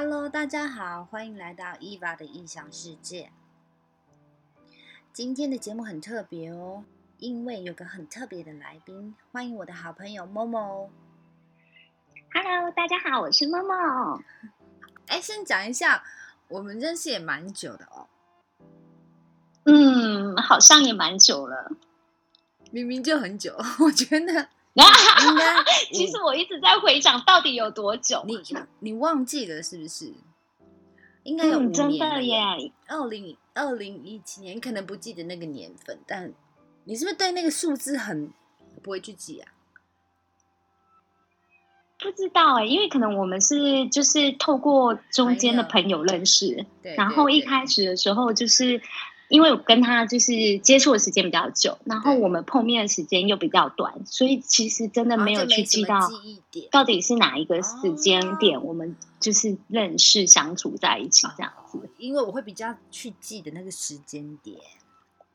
Hello，大家好，欢迎来到 Eva 的异想世界。今天的节目很特别哦，因为有个很特别的来宾，欢迎我的好朋友 Momo。Hello，大家好，我是 Momo。哎，先讲一下，我们认识也蛮久的哦，嗯，好像也蛮久了。明明就很久，我觉得 应该其实我一直在回想，到底有多久？你你忘记了是不是？应该有真的耶。二零二零一七年，你可能不记得那个年份，但你是不是对那个数字很不会去记啊？不知道哎，因为可能我们是就是透过中间的朋友认识，对，然后一对开始的时候就是。因为我跟他就是接触的时间比较久，然后我们碰面的时间又比较短，所以其实真的没有去记到到底是哪一个时间哦点，我们就是认识相处在一起这样子。哦因为我会比较去记的那个时间点，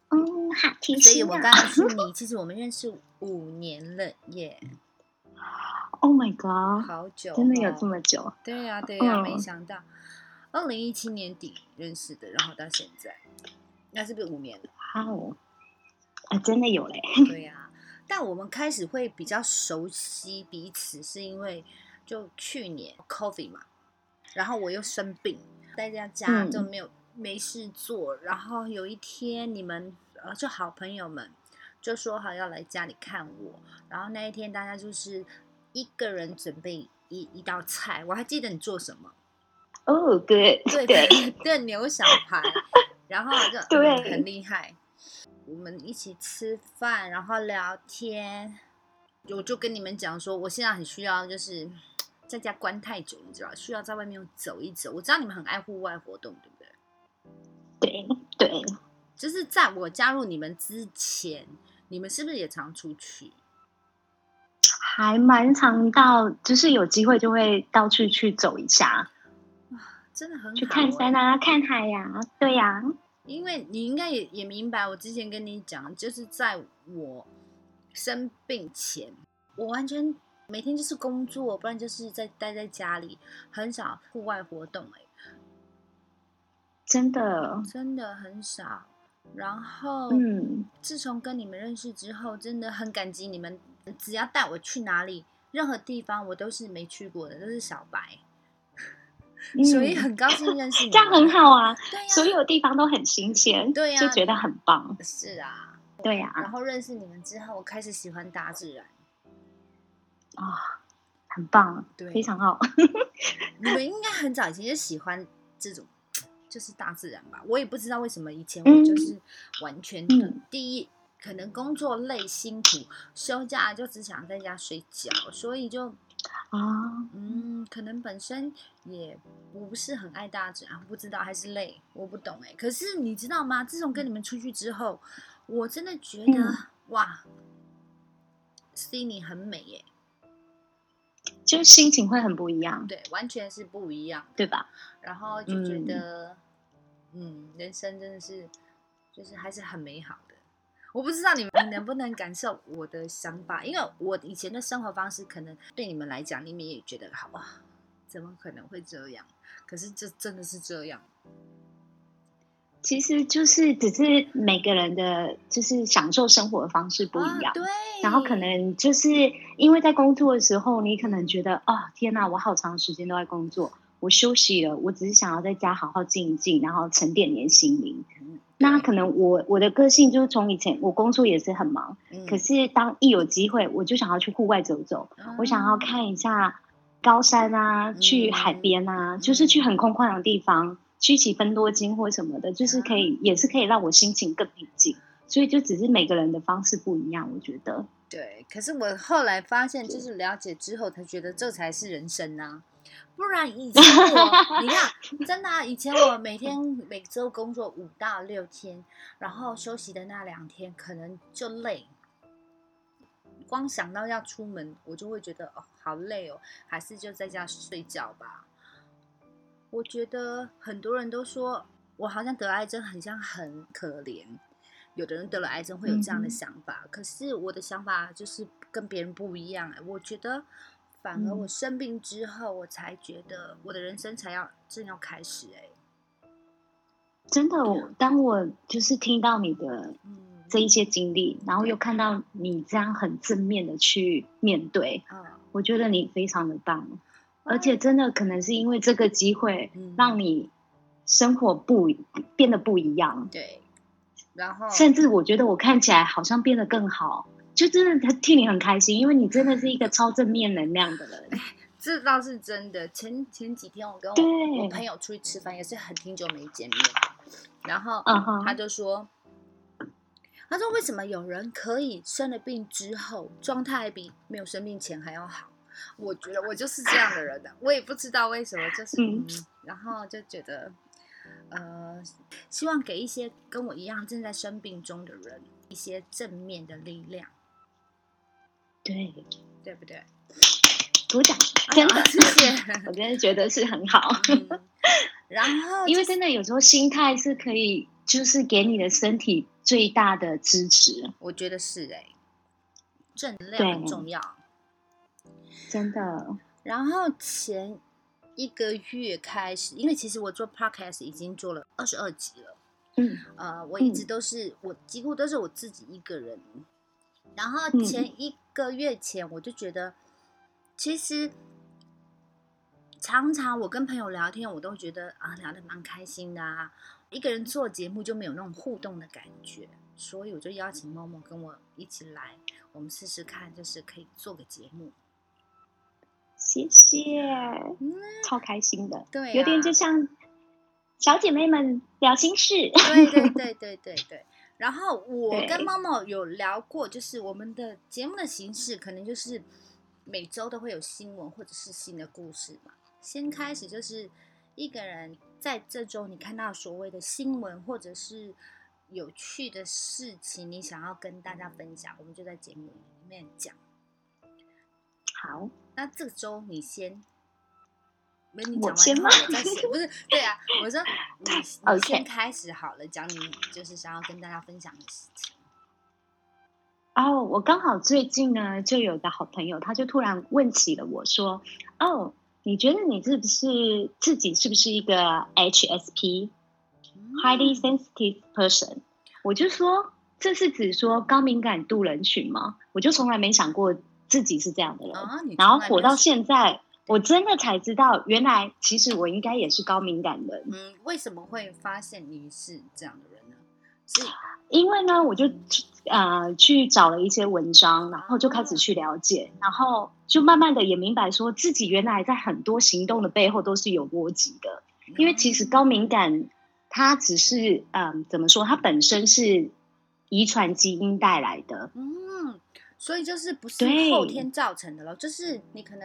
嗯，好贴所以我告诉你，其实我们认识五年了耶，！Oh my god，好久、真的有这？么久？对呀、对呀、嗯没想到，二零一七年底认识的，然后到现在，那是不是五年了？哇哦，啊，真的有嘞！对呀、但我们开始会比较熟悉彼此，是因为就去年 COVID 嘛，然后我又生病，待在家嗯就没有、没事做，然后有一天你们呃就好朋友们就说好要来家里看我，然后那一天大家就是一个人准备一一道菜，我还记得你做什么，哦，good，对对，对牛小排，然后就对嗯很厉害。我们一起吃饭，然后聊天。我就跟你们讲说，我现在很需要，就是在家关太久，你知道，需要在外面走一走。我知道你们很爱户外活动，对不对？对对，就是在我加入你们之前，你们是不是也常出去？还蛮常到，就是有机会就会到处去走一下，真的很好、去看山欸啊，看海呀、对呀、因为你应该也也明白，我之前跟你讲，就是在我生病前，我完全每天就是工作，不然就是在待在家里，很少户外活动、欸，真的，真的很少。然后，嗯，自从跟你们认识之后，真的很感激你们，只要带我去哪里，任何地方我都是没去过的，都是小白，嗯所以很高兴认识你。这样很好啊，对呀、所有地方都很新鲜，对呀。就觉得很棒，是啊。对呀、然后认识你们之后，我开始喜欢大自然。啊、很棒，对。非常好，你们 应该很早以前就喜欢这种，就是大自然吧？我也不知道为什么以前我就是完全的、嗯。第一，可能工作累辛苦，休假就只想在家睡觉，所以就啊，嗯，可能本身也不是很爱大自然，不知道还是累，我不懂哎。可是你知道吗？自从跟你们出去之后，我真的觉得、嗯哇，Sydney 很美耶，就心情会很不一样，对，完全是不一样。对吧？然后就觉嗯得，嗯人生真的是，就是还是很美好的。我不知道你们能不能感受我的想法，因为我以前的生活方式可能对你们来讲，你们也觉得好啊，怎么可能会这样？可是这真的是这样，其实就是只是每个人的就是享受生活的方式不一样，啊、对。然后可能就是因为在工作的时候，你可能觉得哦天哪，我好长时间都在工作，我休息了，我只是想要在家好好静一静，然后沉淀你的心灵。嗯那可能我我的个性就是从以前我工作也是很忙，嗯可是当一有机会，我就想要去户外走走，我想要嗯看一下高山啊，去海边啊，就是去很空旷的地方，去起分多金或什么的，就是可以，也是可以让我心情更平静。所以就只是每个人的方式不一样，我觉得。对，可是我后来发现，就是了解之后才觉得这才是人生啊。不然以前我，你看，真的、啊，以前我每天每周工作五到六天，然后休息的那两天可能就累，光想到要出门，我就会觉得哦，好累哦，还是就在家睡觉吧。我觉得很多人都说我好像得癌症，很像很可怜。有的人得了癌症会有这样的想法，可是我的想法就是跟别人不一样、哎，我觉得反而嗯。我生病之后，我才觉得我的人生才要正要开始哎、真的，我当我就是听到你的嗯，这一些经历，然后又看到你这样很正面的去面对，啊，我觉得你非常的棒，而且真的可能是因为这个机会嗯，让你生活不变得不一样，对，然后甚至我觉得我看起来好像变得更好，就真的替你很开心，因为你真的是一个超正面能量的人。这倒是真的。前前几天我跟我我朋友出去吃饭，也是很挺久没见面，然后他就说，他说为什么有人可以生了病之后状态比没有生病前还要好？我觉得我就是这样的人的，我也不知道为什么，就是然后就觉得，呃，希望给一些跟我一样正在生病中的人一些正面的力量，对，对不对？鼓掌，真的，谢谢。我真的觉得是很好。嗯然后因为真的有时候心态是可以，就是给你的身体最大的支持，我觉得是哎、正能量很重要。真的。然后前一个月开始，因为其实我做 podcast 已经做了二十二集了，嗯呃，我一直嗯都是、我几乎都是我自己一个人。然后嗯前一个月前，我就觉得，其实常常我跟朋友聊天，我都觉得啊，聊得蛮开心的啊。一个人做节目就没有那种互动的感觉，所以我就邀请默默跟我一起来，我们试试看，就是可以做个节目。谢谢，嗯，超开心的，对、啊，有点就像小姐妹们聊心事。对对对对对对。然后我对跟猫猫有聊过，就是我们的节目的形式可能就是每周都会有新闻或者是新的故事嘛。先开始就是一个人在这周你看到所谓的新闻或者是有趣的事情，你想要跟大家分享，我们就在节目里面讲。好，那这周你先，没你我讲完我再写，不是？对啊，我说 你你先开始好了，讲你就是想要跟大家分享的事情。哦，我刚好最近呢，就有个好朋友，他就突然问起了我说：“哦，你觉得你是不是自己是不是一个 HSP？”highly 嗯 sensitive person，我就说这是指说高敏感度人群吗？我就从来没想过自己是这样的人，啊，然后从来没有活到现在，我真的才知道，原来其实我应该也是高敏感人，嗯，为什么会发现你是这样的人呢？是因为呢，我就呃去找了一些文章，然后就开始去了解，然后就慢慢的也明白说自己原来在很多行动的背后都是有逻辑的，因为其实高敏感它只是嗯怎么说，它本身是遗传基因带来的，嗯，所以就是不是对后天造成的咯，就是你可能。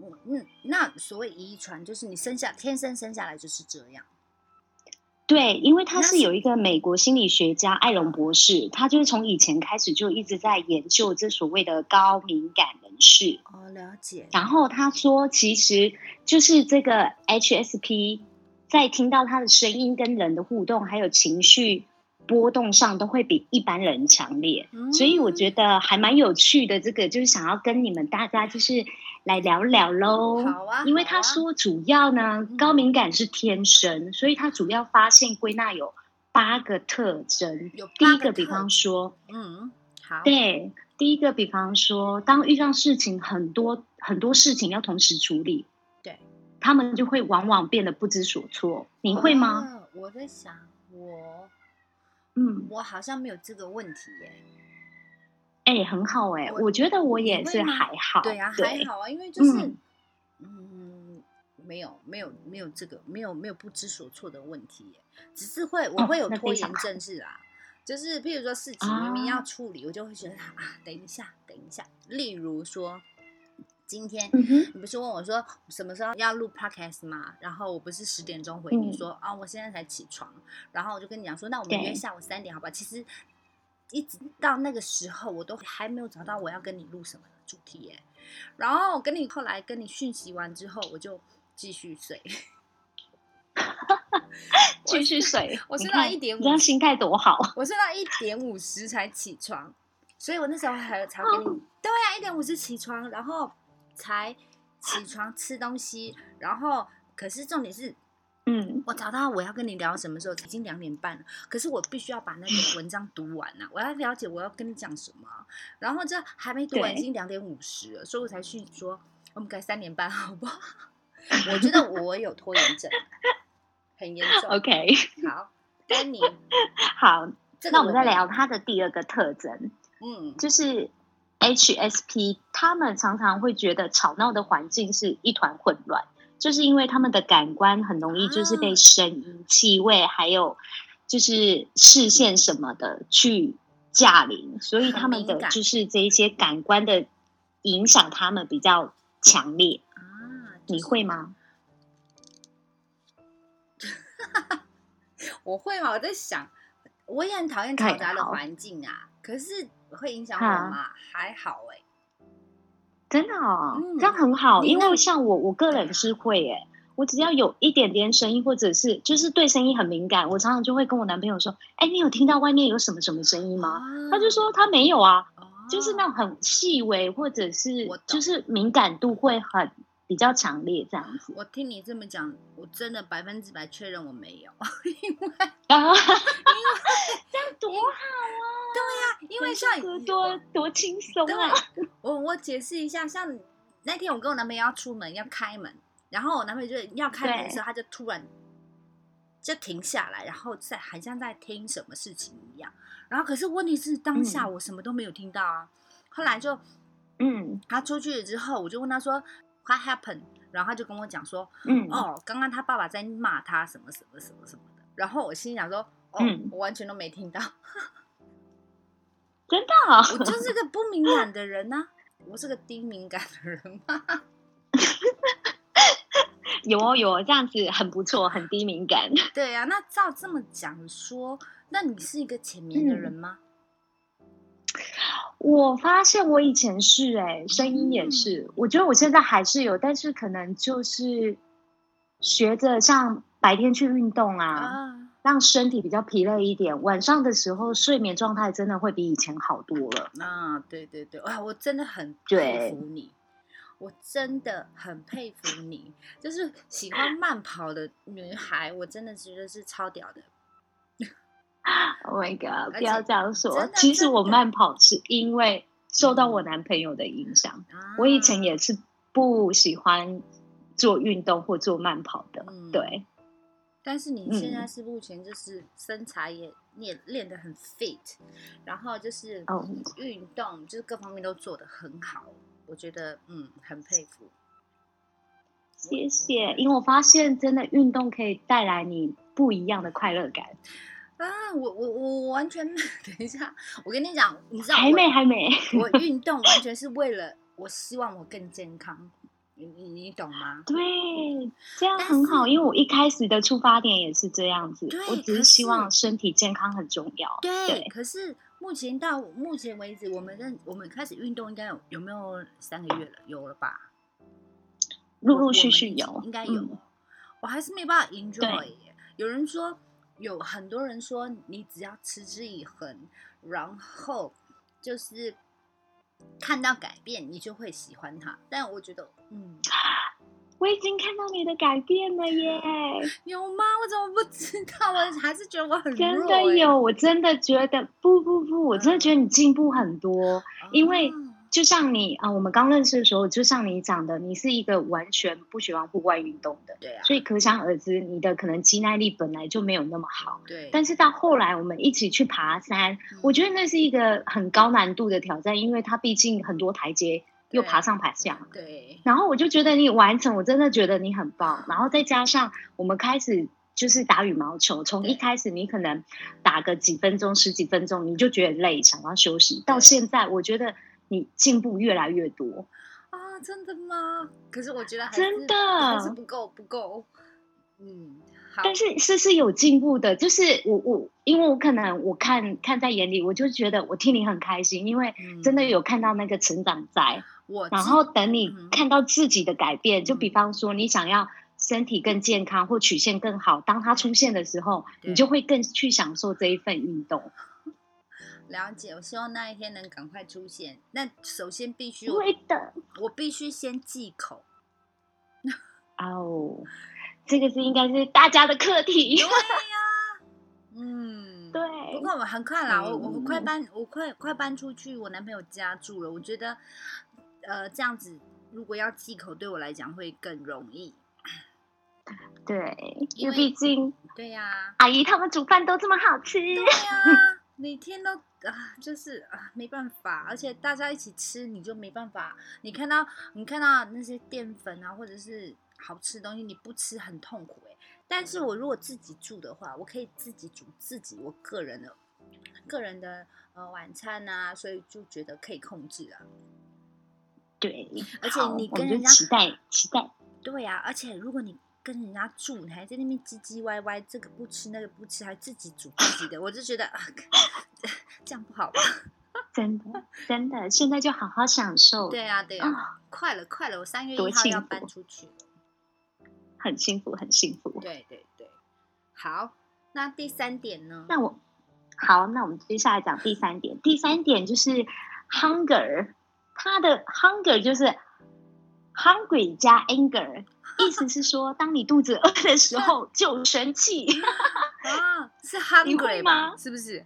嗯嗯，那所谓遗传，就是你生下天生生下来就是这样。对，因为他是是有一个美国心理学家艾隆博士，他就是从以前开始就一直在研究这所谓的高敏感人士。哦，了解。然后他说，其实就是这个 HSP，在听到他的声音跟人的互动，还有情绪波动上，都会比一般人强烈。所以我觉得还蛮有趣的，这个就是想要跟你们大家就是来聊聊喽。好啊，因为他说主要呢嗯，高敏感是天生，所以他主要发现归纳有八个特征。有第一个，比方说，嗯，好，对，第一个比方说，当遇上事情很多很多事情要同时处理，对，他们就会往往变得不知所措。你会吗？哦我在想，我嗯，我好像没有这个问题耶。哎、很好哎、我我觉得我也是还好。对啊，还好啊，因为就是嗯嗯没有没有没有这个没有没有不知所措的问题耶，只是会我哦会有拖延症是啦。就是譬如说事情明明要处理，我就会觉得啊，等一下，等一下。例如说，今天嗯，你不是问我说什么时候要录 podcast 吗？然后我不是十点钟回你嗯说、啊，我现在才起床，然后我就跟你讲说，那我们对约下午三点好吧？其实一直到那个时候，我都还没有找到我要跟你录什么主题耶。然后我跟你后来跟你讯息完之后，我就继续睡。继续睡。我睡到一点五你这样心态多好。我睡到一点五十才起床，所以我那时候还才跟你、对啊，一点五十起床，然后才起床吃东西，然后可是重点是。嗯，我找到我要跟你聊什么时候，已经两点半了。可是我必须要把那个文章读完呐，我要了解我要跟你讲什么。然后这还没读完，已经两点五十了，所以我才去说我们改三点半好不好？我觉得我有拖延症，很严重。OK，好，跟你 好，那我们再聊他。它的第二个特征，嗯，就是 HSP，他们常常会觉得吵闹的环境是一团混乱。就是因为他们的感官很容易就是被声音、气味，还有就是视线什么的去驾临，所以他们的就是这一些感官的影响，他们比较强烈啊。你会吗？我会吗？我在想，我也很讨厌嘈杂的环境啊。可是会影响我吗？还好哎。真的哦，这样很好，因为像我，我个人是会诶，我只要有一点点声音，或者是就是对声音很敏感，我常常就会跟我男朋友说：“哎，你有听到外面有什么什么声音吗？”他就说他没有啊，就是那种很细微，或者是就是敏感度会很比较强烈这样子。我听你这么讲，我真的百分之百确认我没有，因为啊，因 为这样多好啊。对呀，因为像多多轻松啊！我我解释一下，像那天我跟我男朋友要出门要开门，然后我男朋友就要开门的时候，他就突然就停下来，然后在好像在听什么事情一样。然后可是问题是当下我什么都没有听到啊。后来就嗯，他出去了之后，我就问他说 What happened？然后他就跟我讲说，嗯，哦，刚刚他爸爸在骂他什么什么什么什么的。然后我心想说，哦，我完全都没听到。真的，我就是个不敏感的人呐，我是个低敏感的人吗？有哦有，这样子很不错，很低敏感。对啊，那照这么讲说，那你是一个浅眠的人吗？我发现我以前是哎，声音也是，我觉得我现在还是有，但是可能就是学着像白天去运动啊。让身体比较疲累一点，晚上的时候睡眠状态真的会比以前好多了。啊，对对对，哇，我真的很佩服你，我真的很佩服你，就是喜欢慢跑的女孩，我真的觉得是超屌的。Oh my god！不要这样说，其实我慢跑是因为受到我男朋友的影响。我以前也是不喜欢做运动或做慢跑的，对。但是你现在是目前就是身材也练练得很 fit，然后就是运动就是各方面都做得很好，我觉得嗯很佩服。谢谢，因为我发现真的运动可以带来你不一样的快乐感啊！我我我完全 等一下，我跟你讲，你知道还没还没，我 运动完全是为了我希望我更健康。你你你懂吗？对，这样很好，因为我一开始的出发点也是这样子，我只是希望身体健康很重要。对，可是目前到目前为止，我们认我们开始运动应该有有没有三个月了？有了吧？陆陆续续有，应该有。我还是没办法 enjoy。有人说，有很多人说，你只要持之以恒，然后就是。看到改变，你就会喜欢他。但我觉得，嗯，我已经看到你的改变了耶！有吗？我怎么不知道？我还是觉得我很真的有，我真的觉得不不不，我真的觉得你进步很多，因为。就像你啊，我们刚认识的时候，就像你讲的，你是一个完全不喜欢户外运动的，对啊，所以可想而知，你的可能肌耐力本来就没有那么好，对。但是到后来，我们一起去爬山，我觉得那是一个很高难度的挑战，因为它毕竟很多台阶，又爬上爬下，对。然后我就觉得你完成，我真的觉得你很棒。然后再加上我们开始就是打羽毛球，从一开始你可能打个几分钟、十几分钟，你就觉得累，想要休息，到现在我觉得。你进步越来越多啊！真的吗？可是我觉得真的还是不够，不够。嗯，但是是是有进步的。就是我我，因为我可能我看看在眼里，我就觉得我替你很开心，因为真的有看到那个成长在。我然后等你看到自己的改变，就比方说你想要身体更健康或曲线更好，当它出现的时候，你就会更去享受这一份运动。了解，我希望那一天能赶快出现。那首先必须我会的。我必须先忌口。哦，这个是应该是大家的课题。对呀，嗯，对。不过我很快啦，我我快搬，我快快搬出去我男朋友家住了。我觉得，呃，这样子如果要忌口，对我来讲会更容易。对，因为毕竟，对呀，阿姨他们煮饭都这么好吃。对呀，每天都啊，就是啊，没办法，而且大家一起吃，你就没办法。你看到你看到那些淀粉啊，或者是好吃的东西，你不吃很痛苦哎。但是我如果自己住的话，我可以自己煮自己我个人的个人的呃晚餐啊，所以就觉得可以控制了。对，而且你跟人家期待期待。对呀，而且如果你。跟人家住，你还在那边唧唧歪歪，这个不吃那个不吃，还自己煮自己的，我就觉得啊，这样不好吧？真的真的，现在就好好享受。对啊对啊，快了快了，我三月一号要搬出去了，很幸福很幸福。对对对，好，那第三点呢？那我好，那我们接下来讲第三点。第三点就是 hunger，它的 hunger 就是 hungry 加 anger。意思是说，当你肚子饿的时候 就生气啊？是 hungry 吗？是不是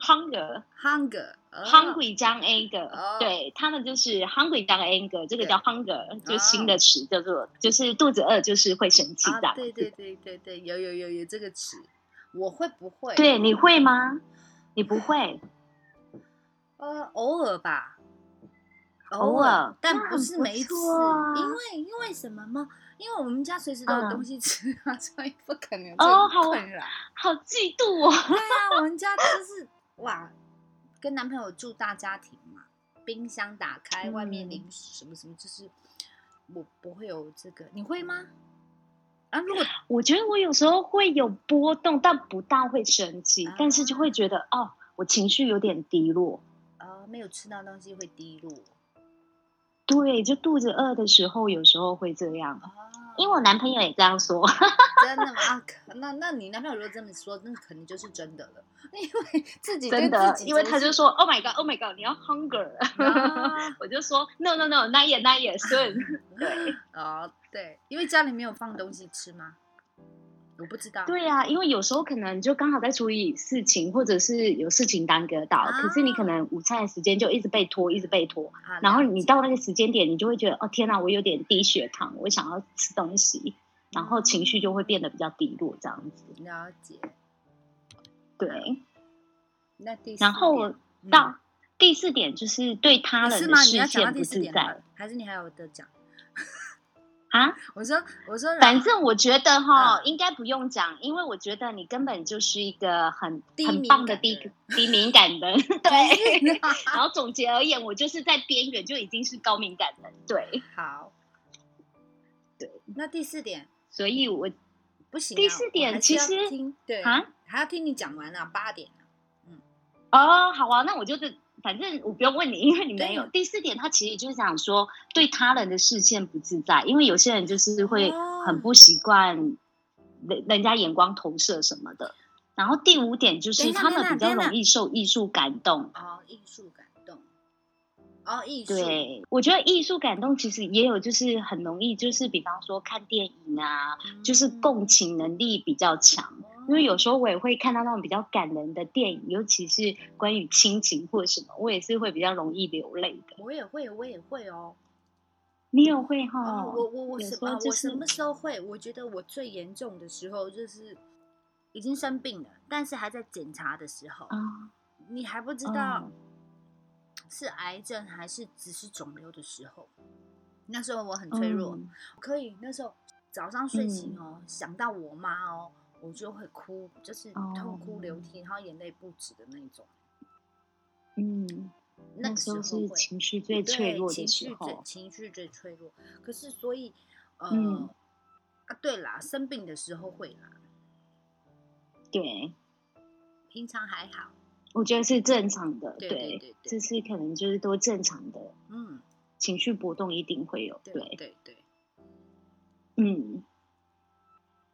？hunger，hunger，hungry 加 anger，对他们就是 hungry 加 anger，这个叫 hunger，就新的词叫做，就是肚子饿就是会生气的。对对对对对，有有有有这个词，我会不会？对，你会吗？你不会？呃，偶尔吧。偶尔，但不是每一次，因为因为什么吗？因为我们家随时都有东西吃啊，所以不可能哦，好好嫉妒哦。对啊，我们家就 是哇，跟男朋友住大家庭嘛，冰箱打开，外面零食什么什么，就是我不会有这个，你会吗？啊，如果我觉得我有时候会有波动，但不大会生气，但是就会觉得哦，我情绪有点低落。啊，没有吃到东西会低落。对，就肚子饿的时候，有时候会这样。因为我男朋友也这样说。真的吗？那那你男朋友如果这么说，那肯定就是真的了。因为自己真的，因为他就说：“Oh my god, Oh my god，你要 hunger。” 我就说：“No no no，那也那也顺。”对。哦，对，因为家里没有放东西吃吗？我不知道。对呀，因为有时候可能就刚好在处理事情，或者是有事情耽搁到，可是你可能午餐的时间就一直被拖，一直被拖，然后你到那个时间点，你就会觉得哦天哪，我有点低血糖，我想要吃东西，然后情绪就会变得比较低落，这样子。了解。对。那第然后到第四点就是对他人的视线不自在，还是你还有的讲？啊，我说我说，反正我觉得哈，应该不用讲，因为我觉得你根本就是一个很很棒的低低敏感的，对。然后总结而言，我就是在边缘就已经是高敏感的，对。好，对。那第四点，所以我不行。第四点其实对啊，还要听你讲完啊，八点嗯，哦，好啊，那我就是。反正我不用问你，因为你没有。第四点，他其实就是想说对他人的视线不自在，因为有些人就是会很不习惯人人家眼光投射什么的。然后第五点就是他们比较容易受艺术感动。哦，艺术感动。哦，艺术。对，我觉得艺术感动其实也有，就是很容易，就是比方说看电影啊，就是共情能力比较强。因为有时候我也会看到那种比较感人的电影，尤其是关于亲情或者什么，我也是会比较容易流泪的。我也会，我也会哦。你也会哈？我我我什么？我什么时候会？我觉得我最严重的时候就是已经生病了，但是还在检查的时候。啊。你还不知道是癌症还是只是肿瘤的时候，那时候我很脆弱。可以那时候早上睡醒哦，想到我妈哦。我就会哭，就是痛哭流涕，然后眼泪不止的那种。嗯，那时候是情绪最脆弱的时候，情绪最脆弱。可是，所以，呃，啊，对啦，生病的时候会啦。对，平常还好，我觉得是正常的。对对对，这是可能就是都正常的。嗯，情绪波动一定会有。对对对。嗯，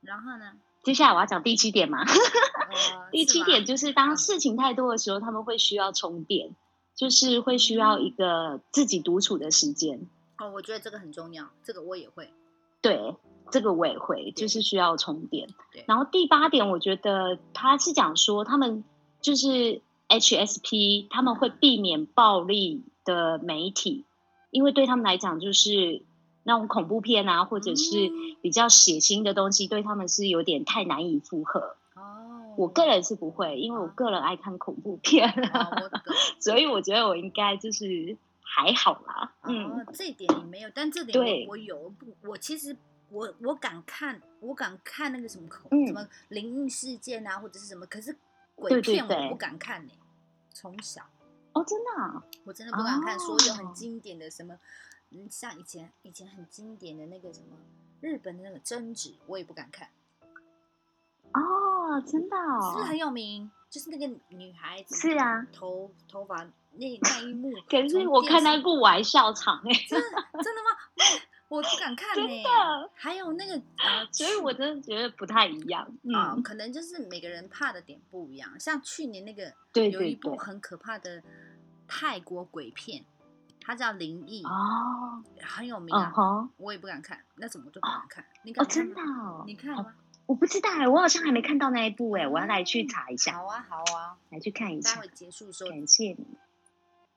然后呢？接下来我要讲第七点嘛。呃第七点就是，当嗯事情太多的时候，他们会需要充电，就是会需要一个自己独处的时间。哦，我觉得这个很重要，这个我也会。对，这个我也会，就是需要充电对。然后第八点，我觉得他是讲说，他们就是 HSP，他们会避免暴力的媒体，因为对他们来讲，就是那种恐怖片啊，或者是嗯。比较血腥的东西，对他们是有点太难以负荷。哦，我个人是不会，因为我个人爱看恐怖片，哦，所以我觉得我应该就是还好啦。嗯，哦，这点你没有，但这点对。我我有。不，我其实我我敢看，我敢看那个什么恐、嗯什么灵异事件啊，或者是什么，可是鬼片我不敢看呢、从小。哦，真的、啊，我真的不敢看所有哦。很经典的什么，嗯，像以前以前很经典的那个什么日本的那个贞子，我也不敢看，哦，真的、哦，是不是很有名？就是那个女孩子是啊，头头发那 那一幕，可是我看那部我还笑场哎、真的真的吗？我不敢看呢、真的还有那个 呃，所以我真的觉得不太一样。啊、嗯，可能就是每个人怕的点不一样。像去年那个对有一。部很可怕的泰国鬼片，它叫《林毅》，哦，很有名啊，我也不敢看，那怎么就不敢看？你看真的？哦，你看吗？我不知道哎，我好像还没看到那一部哎，我要来去查一下，好啊，好啊，来去看一下待会。结束的时候，感谢你，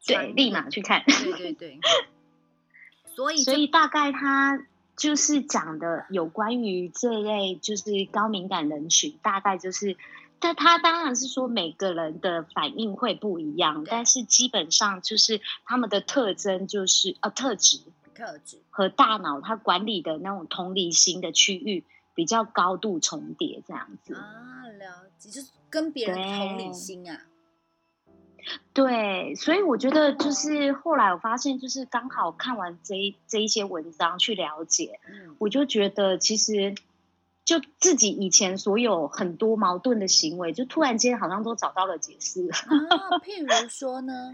对，立马去看。对对对。所以所以大概他就是讲的有关于这类就是高敏感人群，大概就是，但他当然是说每个人的反应会不一样，但是基本上就是他们的特征就是呃特质特质和大脑它管理的那种同理心的区域比较高度重叠，这样子。啊，了解，就是跟别人同理心啊。对，所以我觉得哦就是后来我发现，就是刚好看完这一这一些文章去了解，嗯，我就觉得其实就自己以前所有很多矛盾的行为，就突然间好像都找到了解释。啊，譬如说呢，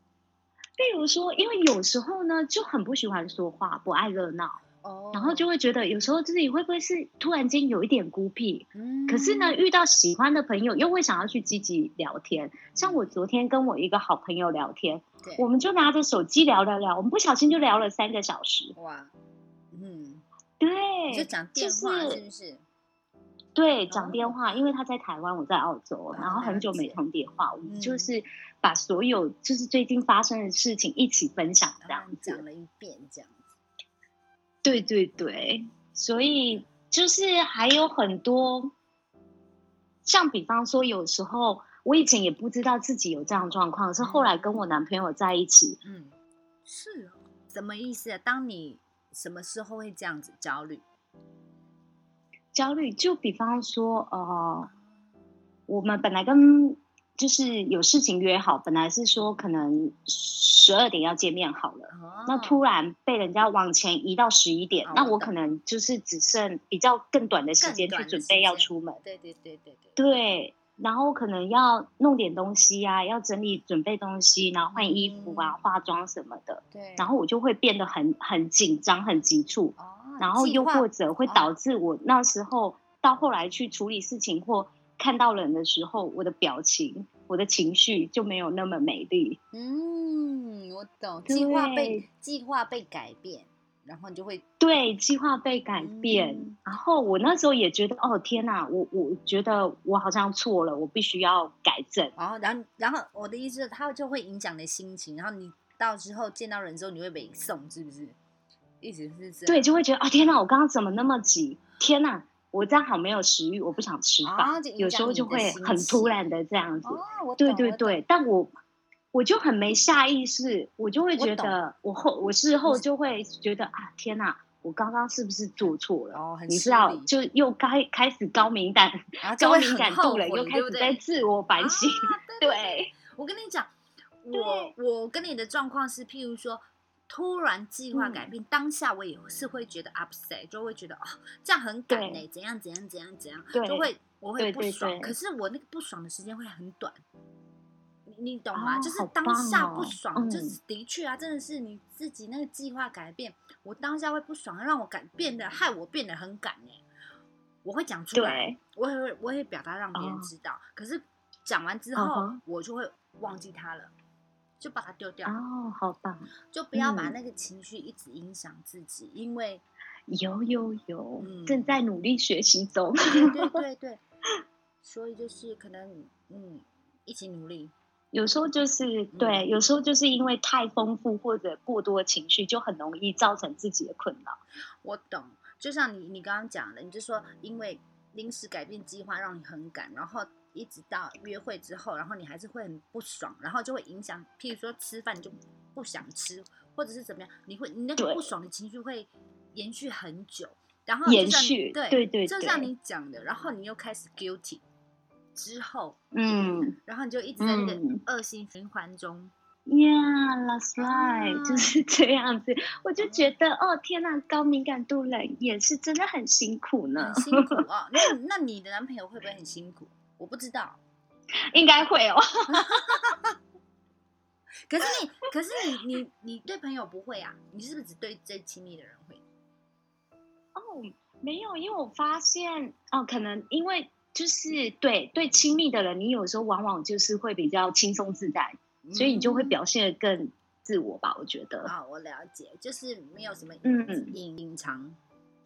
譬如说，因为有时候呢就很不喜欢说话，不爱热闹，哦，然后就会觉得有时候自己会不会是突然间有一点孤僻？嗯，可是呢，遇到喜欢的朋友又会想要去积极聊天。像我昨天跟我一个好朋友聊天，对，我们就拿着手机聊聊聊，我们不小心就聊了三个小时。哇，嗯，对，你就讲电话就是不是？对，哦讲电话，因为他在台湾，我在澳洲，然后很久没通电话，我们嗯就是把所有就是最近发生的事情一起分享这样子。讲了一遍这样子，对对对，所以就是还有很多，像比方说，有时候我以前也不知道自己有这样状况，是后来跟我男朋友在一起，嗯，是哦，什么意思啊？当你什么时候会这样子焦虑？焦虑，就比方说，呃，我们本来跟就是有事情约好，本来是说可能十二点要见面好了。哦，那突然被人家往前移到十一点，哦那我可能就是只剩比较更短的时间去准备要出门，对对对对对，对，然后可能要弄点东西啊，要整理准备东西，然后换衣服啊、嗯。化妆什么的，对，然后我就会变得很很紧张、很急促，哦，然后又或者会哦。导致我那时候到后来去处理事情或看到人的时候，我的表情、我的情绪就没有那么美丽。嗯，我懂，计划被计划被改变，然后你就会对，计划被改变，嗯然后我那时候也觉得，哦天哪，我我觉得我好像错了，我必须要改正。然后，然后，然后我的意思是，它就会影响你的心情，然后你到之后见到人之后，你会被送，是不是？一直是这样。对，就会觉得哦，天哪，我刚刚怎么那么急？天哪，我这样好没有食欲，我不想吃饭。有时候就会很突然的这样子。对对对，但我我就很没下意识，我就会觉得，我后我事后就会觉得啊，天哪，我刚刚是不是做错了？哦，很你知道，就又开开始高敏感，高敏感度了，又开始在自我反省。啊对 对对，我跟你讲，我我跟你的状况是，譬如说，突然计划改嗯变，当下我也是会觉得 upset，就会觉得哦，这样很赶对呢、怎样怎样怎样怎样，就会我会不爽。对可是我那个不爽的时间会很短，你你懂吗？哦就是当下不哦爽，就嗯是的确啊，真的是你自己那个计划改变，我当下会不爽，让我改变的，害我变得很赶呢、我会讲出来，我也会我也表达让别人哦知道。可是讲完之嗯后哼，我就会忘记他了，就把它丢掉，哦，好棒，就不要把嗯那个情绪一直影响自己，因为有有有，嗯正在努力学习中。对对对对，所以就是可能嗯，一起努力。有时候就是嗯。对，有时候就是因为太丰富或者过多的情绪，就很容易造成自己的困扰。我懂，就像你你刚刚讲的，你就说因为临时改变计划让你很赶，然后一直到约会之后，然后你还是会很不爽，然后就会影响，譬如说吃饭你就不想吃，或者是怎么样，你会你那个不爽的情绪会延续很久，然后延续对对对就像你讲的，然后你又开始 guilty 之后，嗯然后你就一直在那个嗯恶性循环中。，Yeah, that's right，、啊就是 这样子。我就觉得，哦天呐，高敏感度人也是真的很辛苦呢很，辛苦哦，那那你的男朋友会不会很辛苦？我不知道，应该会哦。可是你，可是你，你，你对朋友不会啊？你是不是只对最亲密的人会？哦，没有，因为我发现哦，可能因为就是对对亲密的人，你有时候往往就是会比较轻松自在，所以你就会嗯表现的更自我吧。我觉得，啊，我了解，就是没有什么嗯隐隐藏。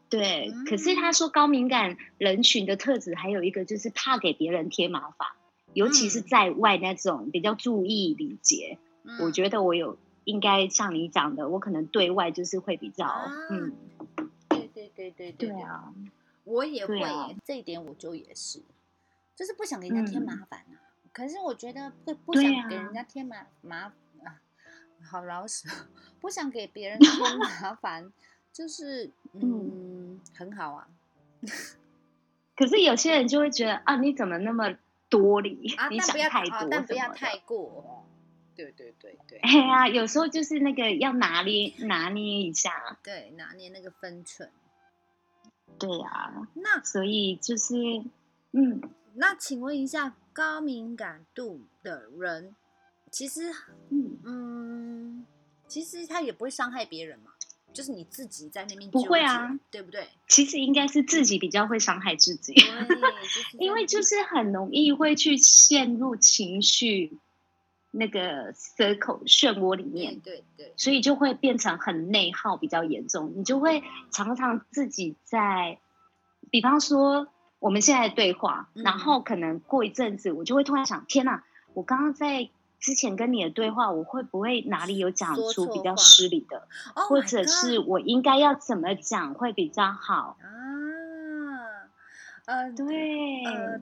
对。可是他说高敏感人群的特质还有一个就是怕给别人添麻烦，尤其是嗯在外那种比较注意礼节。嗯我觉得我有应该像你讲的，我可能对外就是会比较、啊嗯，对对对对对对，啊，我也会这一点我就也是，就是不想给人家添嗯麻烦啊。可是我觉得不不想给啊人家添麻麻啊，好老实，不想给别人添 麻烦，就是嗯很好啊。可是有些人就会觉得啊，你怎么那么多理？啊，你想太多、啊，但不要太。过。对对对对哎呀，有时候就是那个要拿捏拿捏一下，对，拿捏那个分寸。对呀、那所以就是嗯，那请问一下，高敏感度的人，其实嗯，嗯，其实他也不会伤害别人嘛，就是你自己在那边不会啊，对不对？其实应该是自己比较会伤害自己，就是因为就是很容易会去陷入情绪那个 circle 漩涡里面。对对，所以就会变成很内耗比较严重，你就会常常自己在，比方说我们现在的对话，嗯然后可能过一阵子，我就会突然想，天哪，我刚刚在之前跟你的对话，我会不会哪里有讲出比较失礼的，Oh 或者是我应该要怎么讲会比较好？啊，呃，对，呃，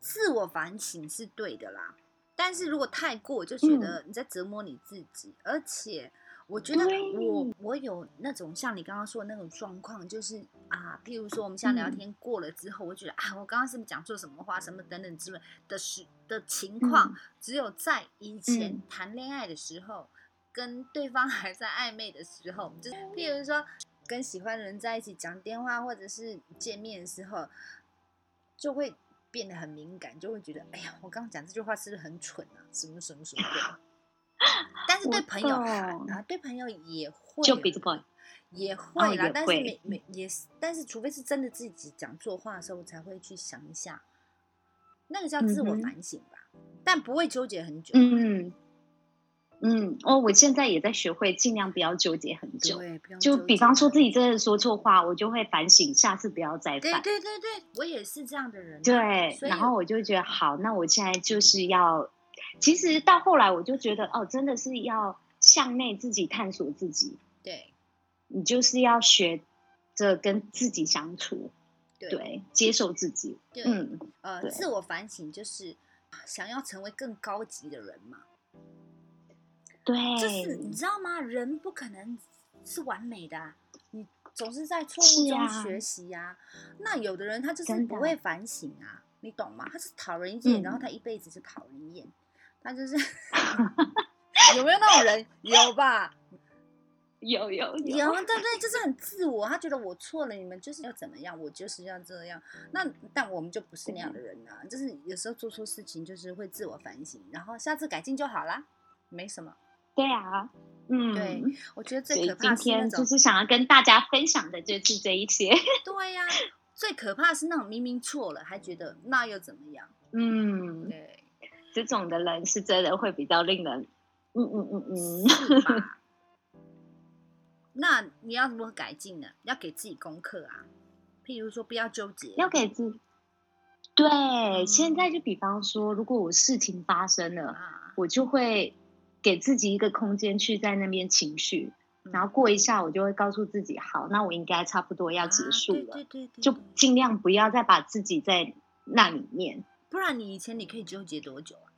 自我反省是对的啦，但是如果太过，就觉得你在折磨你自己，而且我觉得我我有那种像你刚刚说的那种状况，就是啊，譬如说我们现在聊嗯。天过了之后，我觉得啊，我刚刚是不是讲错什么话，什么等等之类的时的情况，嗯。只有在以前嗯。谈恋爱的时候，跟对方 还在暧昧的时候，就是譬如说跟喜欢的人在一起讲电话或者是见面的时候，就会变得很敏感，就会觉得哎呀，我刚刚讲这句话是不是很蠢啊？什么什么什么的。但是对朋友好啊，对朋友也会也会啦，也但是会没没也是，但是除非是真的自己讲错话的时候，我才会去想一下，那个叫自我反省吧，但不会纠结很久。嗯嗯，哦，我现在也在学会尽量不要纠结很久。对，就比方说自己真的说错话，我就会反省，下次不要再犯。对对对，我也是这样的人啊、对然后我就会觉得好，那我现在就是要，其实到后来我就觉得哦，真的是要向内自己探索自己，对你就是要学着跟自己相处，对对，接受自己。对嗯，呃，自我反省就是想要成为更高级的人嘛，对，就是你知道吗？人不可能是完美的、啊，你总是在错误中学习呀、那有的人他就是不会反省啊，你懂吗？他是讨人厌，嗯然后他一辈子是讨人厌，他就是 有没有那种人？有吧？有有有，对对，就是很自我，他觉得我错了，你们就是要怎么样，我就是要这样。那但我们就不是那样的人啊，就是有时候做错事情，就是会自我反省，然后下次改进就好啦，没什么。对啊，嗯，对，我觉得最可怕今天就是想要跟大家分享的就是这一些。对呀、最可怕的是那种明明错了还觉得那又怎么样？嗯，对，这种的人是真的会比较令人，嗯嗯嗯嗯？那你要如何改进呢？要给自己功课啊，譬如说不要纠结，要给自己对，现在就比方说，如果我事情发生了，啊，我就会给自己一个空间去在那边情绪，嗯然后过一下，我就会告诉自己，好，那我应该差不多要结束啊了，对对对对，就对尽量不要再把自己在那里面。不然你以前你可以纠结多久啊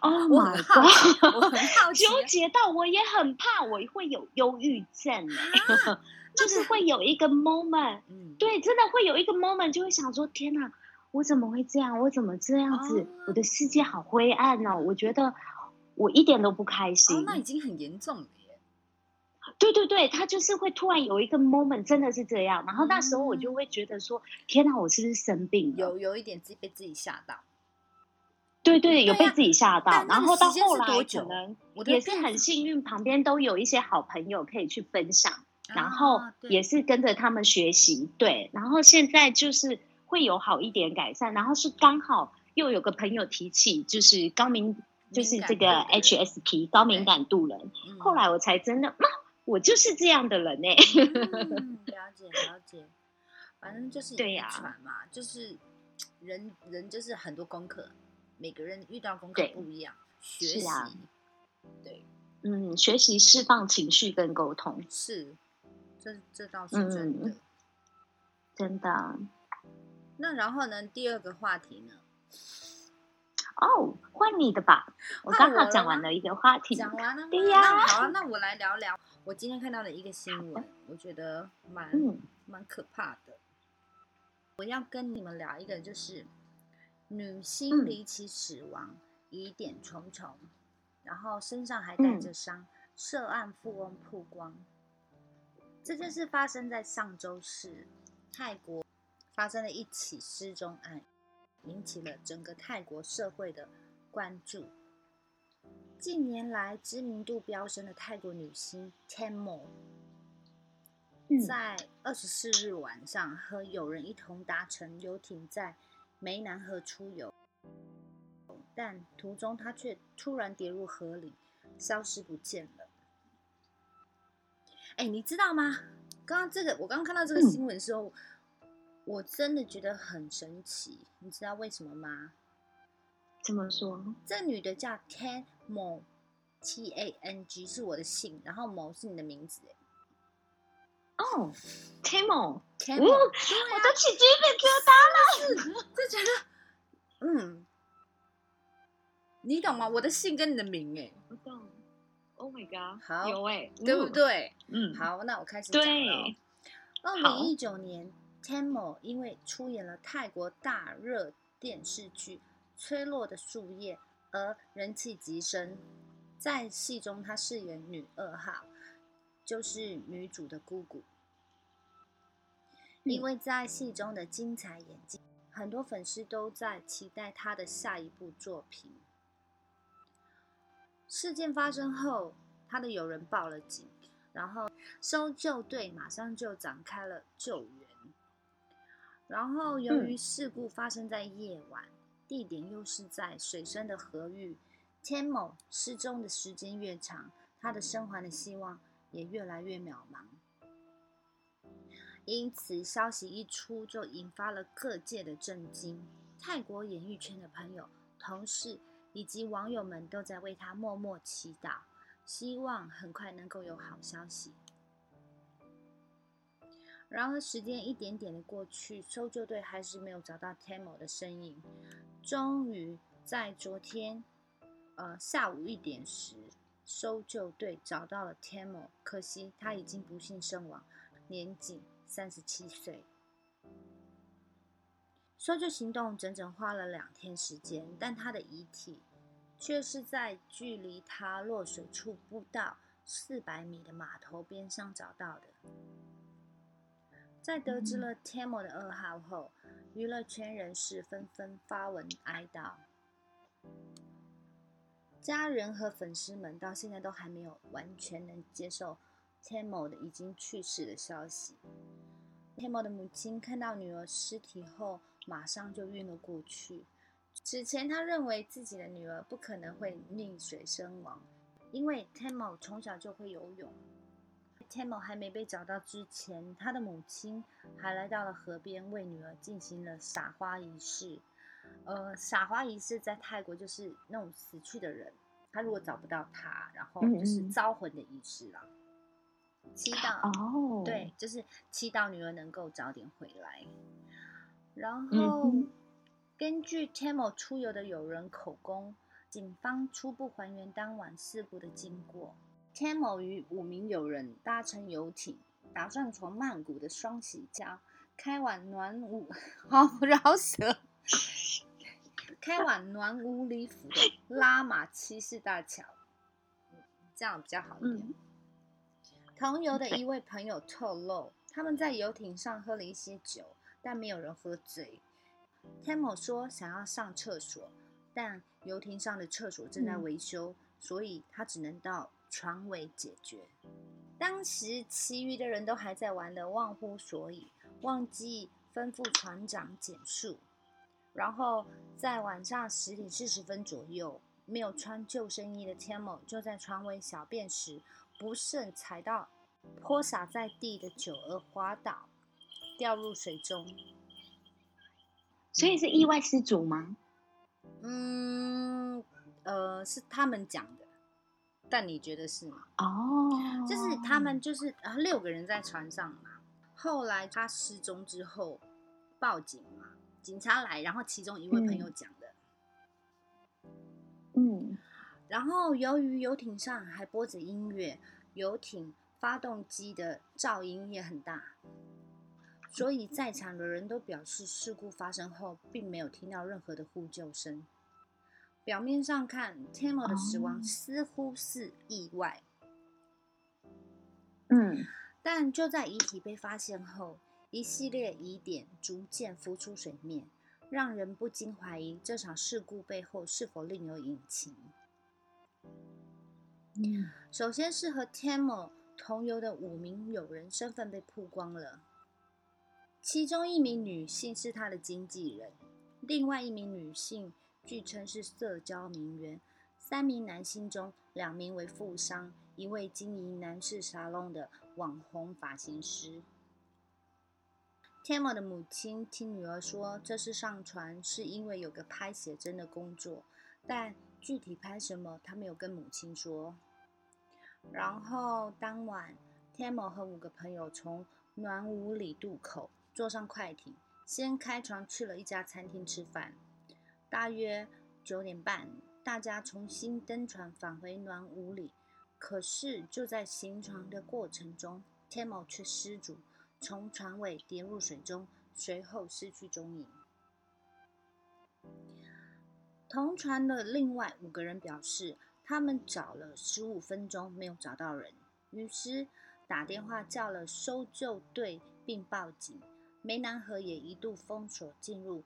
？Oh 我 my 很好奇，god！我很好奇啊，纠结到我也很怕，我会有忧郁症、欸，就是会有一个 moment，嗯，对，真的会有一个 moment 就会想说，天哪，我怎么会这样？我怎么这样子？哦我的世界好灰暗哦，我觉得我一点都不开心。哦，那已经很严重了耶。对对对，他就是会突然有一个 moment，真的是这样。然后那时候我就会觉得说，天哪，我是不是生病了？有有一点自己被自己吓到。对对，有被自己吓到。然后到后来可能也是很幸运，旁边都有一些好朋友可以去分享。然后也是跟着他们学习，对，然后现在就是会有好一点改善，然后是刚好又有个朋友提起，就是高敏，就是这个 HSP 高敏感度人，嗯后来我才真的，妈，我就是这样的人呢、嗯，了解了解，反正就是遗对呀。就是人人就是很多功课，每个人遇到功课对。不一样，学习对。嗯，学习释放情绪跟沟通，是，这这倒是真的。嗯真的。那然后呢，第二个话题呢？哦，换你的吧，我换刚好讲完了一个话题，讲完了吗？对呀。那好啊，那我来聊聊我今天看到的一个新闻，我觉得蛮嗯。蛮可怕的。我要跟你们聊一个，就是女星嗯。离奇死亡，疑点重重，然后身上还带着伤，涉案富翁曝光。这件事发生在上周四，泰国发生了一起失踪案，引起了整个泰国社会的关注。近年来知名度飙升的泰国女星 Tamo，嗯在二十四日晚上和友人一同搭乘游艇在湄南河出游，但途中她却突然跌入河里，消失不见了。哎，你知道吗？刚刚这个，我刚刚看到这个嗯新闻的时候，我真的觉得很神奇。你知道为什么吗？怎么说？这女的叫 Tan Mo，T A N G 是我的姓，然后某是你的名字。哦，Timo，Tan 哦 Mo，我都起鸡皮疙瘩了。就觉得，嗯，你懂吗？我的姓跟你的名，哎，我懂。Oh my god！好有哎、对不？对？嗯，好，那我开始讲了。二零一九年，Tamo 因为出演了泰国大热电视剧《吹落的树叶》而人气极升。在戏中，她饰演女二号，就是女主的姑姑。因为在戏中的精彩演技，很多粉丝都在期待她的下一部作品。事件发生后，她的友人报了警，然后搜救队马上就展开了救援。然后由于事故发生在夜晚，地点又是在水深的河域，Tamo 失踪的时间越长，他的生还的希望也越来越渺茫。因此，消息一出就引发了各界的震惊。泰国演艺圈的朋友、同事以及网友们都在为他默默祈祷，希望很快能够有好消息。然而，时间一点点的过去，搜救队还是没有找到 Temo 的身影。终于在昨天，呃下午一点时，搜救队找到了 Tamo，可惜他已经不幸身亡，年仅三十七岁。搜救行动整整花了两天时间，但他的遗体却是在距离他落水处不到四百米的码头边上找到的。在得知了 Tamo 的噩耗后，娱乐圈人士纷纷发文哀悼。家人和粉丝们到现在都还没有完全能接受 Tamo 的已经去世的消息。Tamo 的母亲看到女儿尸体后，马上就晕了过去。此前，他认为自己的女儿不可能会溺水身亡，因为 Tamo 从小就会游泳。Tamo 还没被找到之前，他的母亲还来到了河边为女儿进行了撒花仪式。呃，撒花仪式在泰国就是那种死去的人，他如果找不到他，然后就是招魂的仪式啦。祈祷哦，对，就是祈祷女儿能够早点回来。然后根据 Tamo 出游的友人口供，警方初步还原当晚事故的经过。Tamo 与五名友人搭乘游艇，打算从曼谷的双喜礁开往暖武，好饶舌，开往暖武里府的拉玛七世大桥，这样比较好一点。同游的一位朋友透露，他们在游艇上喝了一些酒，但没有人喝醉。Tamo 说想要上厕所，但游艇上的厕所正在维修，所以他只能到。船尾解决。当时其余的人都还在玩的忘乎所以，忘记吩咐船长减速。然后在晚上十点四十分左右，没有穿救生衣的 Tamo 就在船尾小便时，不慎踩到泼洒在地的酒而滑倒，掉入水中。所以是意外失足吗？嗯，呃，是他们讲的。但你觉得是吗？哦，就是他们就是六个人在船上嘛。后来他失踪之后，报警嘛，警察来，然后其中一位朋友讲的。嗯。然后由于游艇上还播着音乐，游艇发动机的噪音也很大，所以在场的人都表示事故发生后并没有听到任何的呼救声。表面上看，Tamo 的死亡似乎是意外。嗯，但就在遗体被发现后，一系列疑点逐渐浮出水面，让人不禁怀疑这场事故背后是否另有隐情。嗯，首先是和 Tamo 同游的五名友人身份被曝光了，其中一名女性是他的经纪人，另外一名女性。据称是社交名媛，三名男性中两名为富商，一位经营男士沙龙的网红发型师。Tamo 的母亲听女儿说，这次上船是因为有个拍写真的工作，但具体拍什么，她没有跟母亲说。然后当晚，Tamo 和五个朋友从暖武里渡口，坐上快艇，先开船去了一家餐厅吃饭。大约九点半，大家重新登船返回暖屋里。可是就在行船的过程中，Tamo 却失足从船尾跌入水中，随后失去踪影。同船的另外五个人表示，他们找了十五分钟没有找到人，于是打电话叫了搜救队并报警。湄南河也一度封锁进入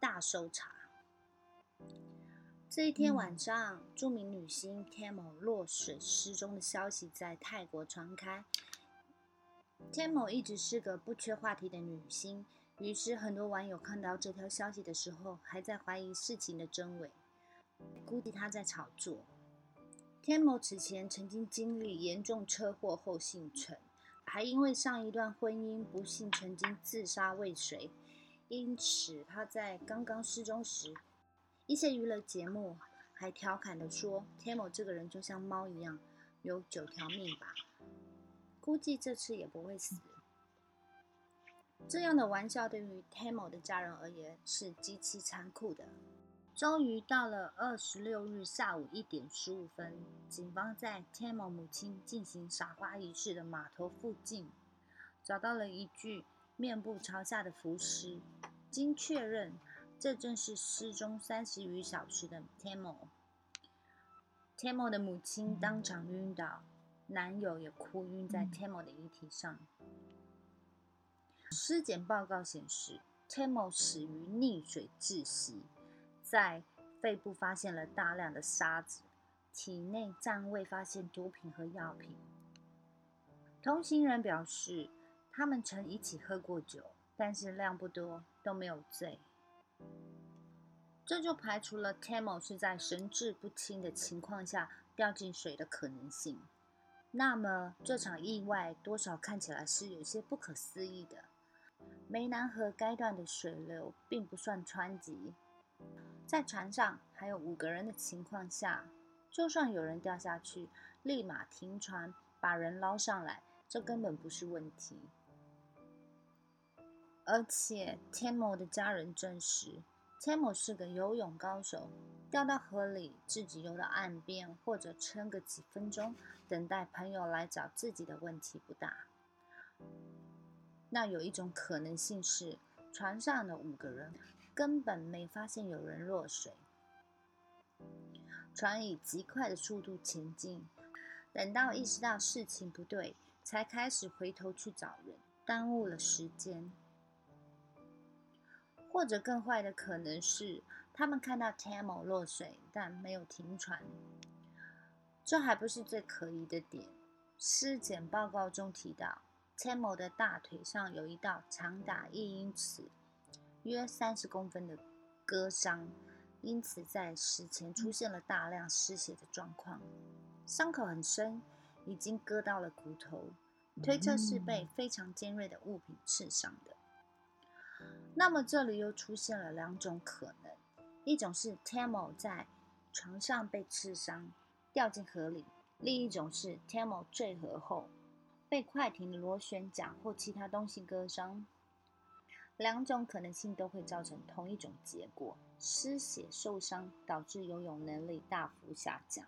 大搜查。这一天晚上，著名女星 Tamo 落水失踪的消息在泰国传开。Tamo 一直是个不缺话题的女星，于是很多网友看到这条消息的时候，还在怀疑事情的真伪，估计她在炒作。Tamo 此前曾经经历严重车祸后幸存，还因为上一段婚姻不幸曾经自杀未遂，因此她在刚刚失踪时。一些娱乐节目还调侃的说：“Tamo 这个人就像猫一样，有九条命吧，估计这次也不会死。”这样的玩笑对于 Tamo 的家人而言是极其残酷的。终于到了二十六日下午一点十五分，警方在 Tamo 母亲进行撒花仪式的码头附近，找到了一具面部朝下的浮尸，经确认。这正是失踪三十余小时的 Tamo。Tamo 的母亲当场晕倒，男友也哭晕在 Tamo 的遗体上。尸检报告显示，Tamo 死于溺水窒息，在肺部发现了大量的沙子，体内暂未发现毒品和药品。同行人表示，他们曾一起喝过酒，但是量不多，都没有醉。这就排除了 Tamo 是在神志不清的情况下掉进水的可能性。那么这场意外多少看起来是有些不可思议的。湄南河该段的水流并不算湍急，在船上还有五个人的情况下，就算有人掉下去，立马停船把人捞上来，这根本不是问题。而且 Tamo 的家人证实。Tamo 是个游泳高手，掉到河里，自己游到岸边，或者撑个几分钟，等待朋友来找自己的问题不大。那有一种可能性是，船上的五个人根本没发现有人落水，船以极快的速度前进，等到意识到事情不对，才开始回头去找人，耽误了时间。或者更坏的可能是，他们看到 Tamo 落水，但没有停船。这还不是最可疑的点。尸检报告中提到，Tamo 的大腿上有一道长达一英尺、约三十公分的割伤，因此在死前出现了大量失血的状况。伤口很深，已经割到了骨头，推测是被非常尖锐的物品刺伤的。那么这里又出现了两种可能：一种是 Temo 在床上被刺伤，掉进河里；另一种是 Temo 坠河后被快艇的螺旋桨或其他东西割伤。两种可能性都会造成同一种结果：失血受伤，导致游泳能力大幅下降。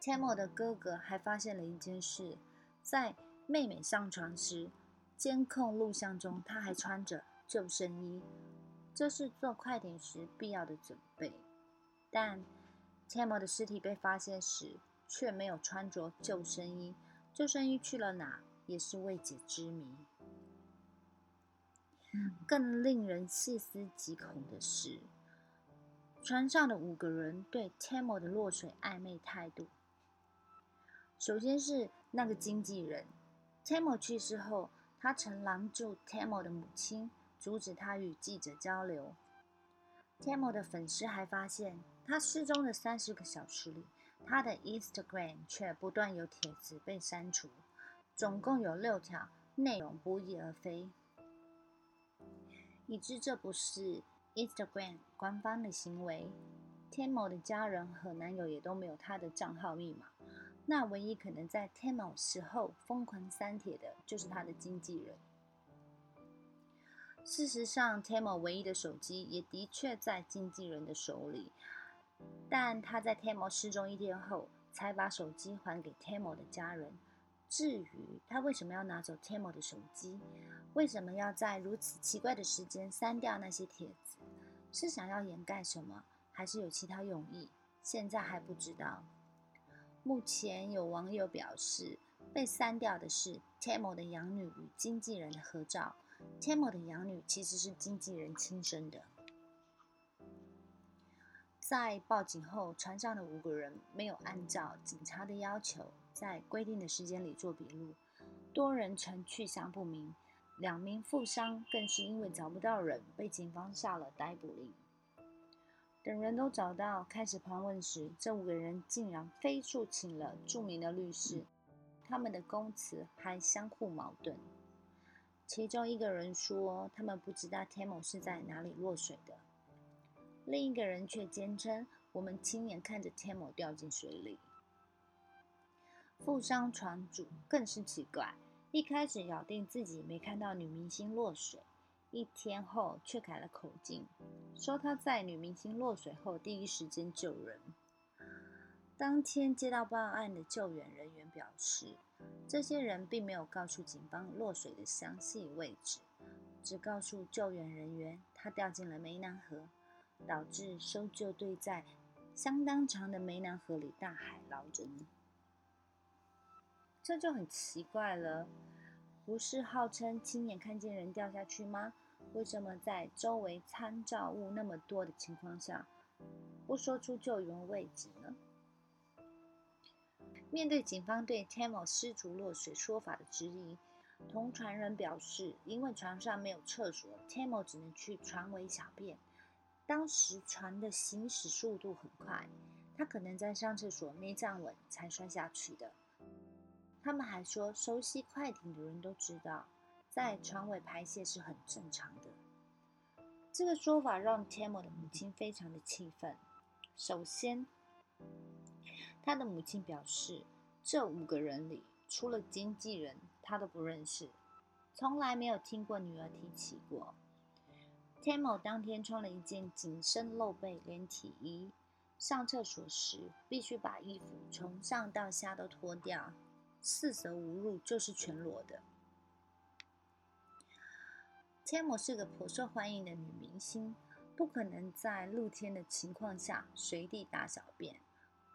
Tamo 的哥哥还发现了一件事：在妹妹上床时。监控录像中，他还穿着救生衣，这是做快艇时必要的准备。但 Tamo 的尸体被发现时，却没有穿着救生衣，救生衣去了哪，也是未解之谜。更令人细思极恐的是，船上的五个人对 Tamo 的落水暧昧态度。首先是那个经纪人，Tamo 去世后。他曾拦住 Tamo 的母亲，阻止他与记者交流。Tamo 的粉丝还发现，他失踪的三十个小时里，他的 Instagram 却不断有帖子被删除，总共有六条，内容不翼而飞，已知这不是 Instagram 官方的行为。Tamo 的家人和男友也都没有他的账号密码。那唯一可能在 Tamo 时候疯狂删帖的，就是他的经纪人。事实上，Tamo 唯一的手机也的确在经纪人的手里，但他在 Tamo 失踪一天后，才把手机还给 Tamo 的家人。至于他为什么要拿走 Tamo 的手机，为什么要在如此奇怪的时间删掉那些帖子，是想要掩盖什么，还是有其他用意？现在还不知道。目前有网友表示，被删掉的是 Tamo 的养女与经纪人的合照。Tamo 的养女其实是经纪人亲生的。在报警后，船上的五个人没有按照警察的要求，在规定的时间里做笔录，多人曾去向不明，两名富商更是因为找不到人，被警方下了逮捕令。等人都找到，开始盘问时，这五个人竟然飞速请了著名的律师，他们的供词还相互矛盾。其中一个人说，他们不知道 Tamo 是在哪里落水的；另一个人却坚称，我们亲眼看着 Tamo 掉进水里。富商船主更是奇怪，一开始咬定自己没看到女明星落水。一天后，却改了口径，说他在女明星落水后第一时间救人。当天接到报案的救援人员表示，这些人并没有告诉警方落水的详细位置，只告诉救援人员他掉进了湄南河，导致搜救队在相当长的湄南河里大海捞针。这就很奇怪了。不是号称亲眼看见人掉下去吗？为什么在周围参照物那么多的情况下，不说出救援位置呢？面对警方对 Tamo 失足落水说法的质疑，同船人表示，因为船上没有厕所，Tamo 只能去船尾小便。当时船的行驶速度很快，他可能在上厕所没站稳才摔下去的。他们还说，熟悉快艇的人都知道，在船尾排泄是很正常的。这个说法让 Tamo 的母亲非常的气愤。首先，他的母亲表示，这五个人里，除了经纪人，他都不认识，从来没有听过女儿提起过。Tamo 当天穿了一件紧身露背连体衣，上厕所时必须把衣服从上到下都脱掉，四舍五入就是全裸的。Tamo 是个颇受欢迎的女明星，不可能在露天的情况下随地大小便。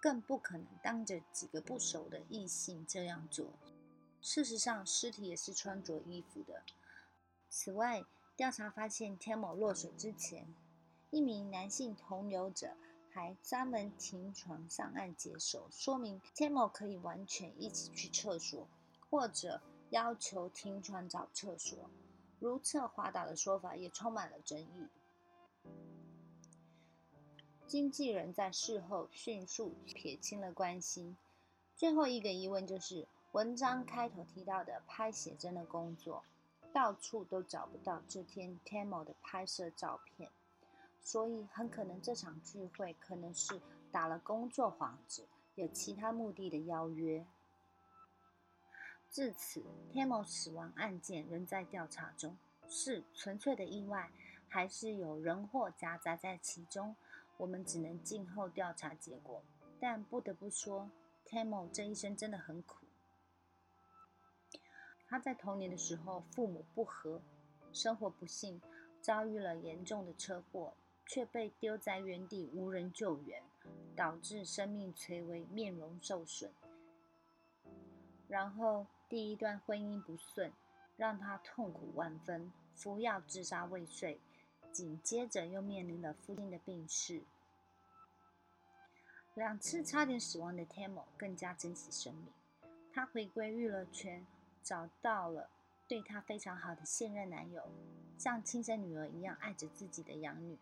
更不可能当着几个不熟的异性这样做。事实上，尸体也是穿着衣服的。此外，调查发现，Tamo 落水之前，一名男性同游者还专门停船上岸解手，说明 Tamo 可以完全一起去厕所，或者要求停船找厕所。如厕滑倒的说法也充满了争议。经纪人在事后迅速撇清了关系。最后一个疑问就是，文章开头提到的拍写真的工作，到处都找不到这天 Temo 的拍摄照片，所以很可能这场聚会可能是打了工作幌子，有其他目的的邀约。至此，Tamo 死亡案件仍在调查中，是纯粹的意外，还是有人祸夹杂在其中？我们只能静候调查结果，但不得不说，Tamo 这一生真的很苦。他在童年的时候父母不和，生活不幸，遭遇了严重的车祸，却被丢在原地无人救援，导致生命垂危，面容受损。然后第一段婚姻不顺，让他痛苦万分，服药自杀未遂。紧接着又面临了父亲的病逝，两次差点死亡的 Tamo 更加珍惜生命。他回归娱乐圈，找到了对他非常好的现任男友，像亲生女儿一样爱着自己的养女。